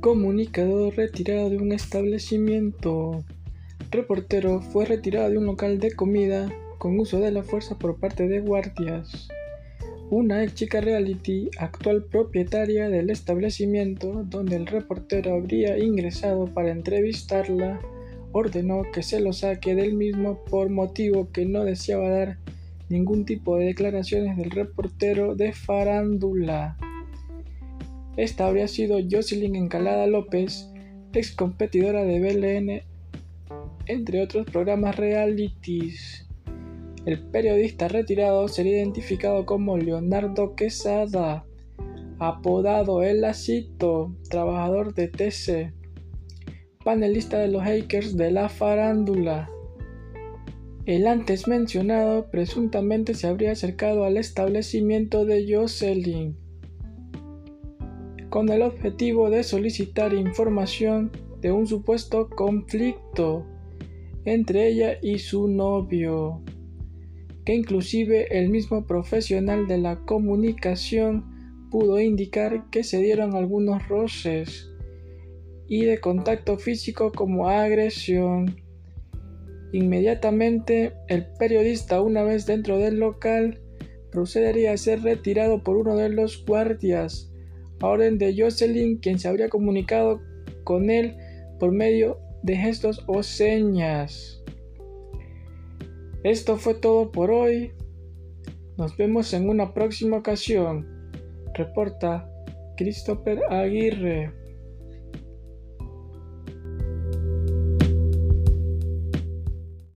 Comunicador retirado de un establecimiento. Reportero fue retirado de un local de comida con uso de la fuerza por parte de guardias. Una ex chica reality, actual propietaria del establecimiento donde el reportero habría ingresado para entrevistarla, ordenó que se lo saque del mismo por motivo que no deseaba dar ningún tipo de declaraciones del reportero de farándula. Esta habría sido Jocelyn Encalada López, ex competidora de BLN, entre otros programas realities. El periodista retirado sería identificado como Leonardo Quesada, apodado El Lacito, trabajador de TC, panelista de los Hackers de la farándula. El antes mencionado presuntamente se habría acercado al establecimiento de Jocelyn con el objetivo de solicitar información de un supuesto conflicto entre ella y su novio, que inclusive el mismo profesional de la comunicación pudo indicar que se dieron algunos roces y de contacto físico como agresión. Inmediatamente el periodista una vez dentro del local procedería a ser retirado por uno de los guardias a orden de Jocelyn, quien se habría comunicado con él por medio de gestos o señas. Esto fue todo por hoy. Nos vemos en una próxima ocasión. Reporta Christopher Aguirre.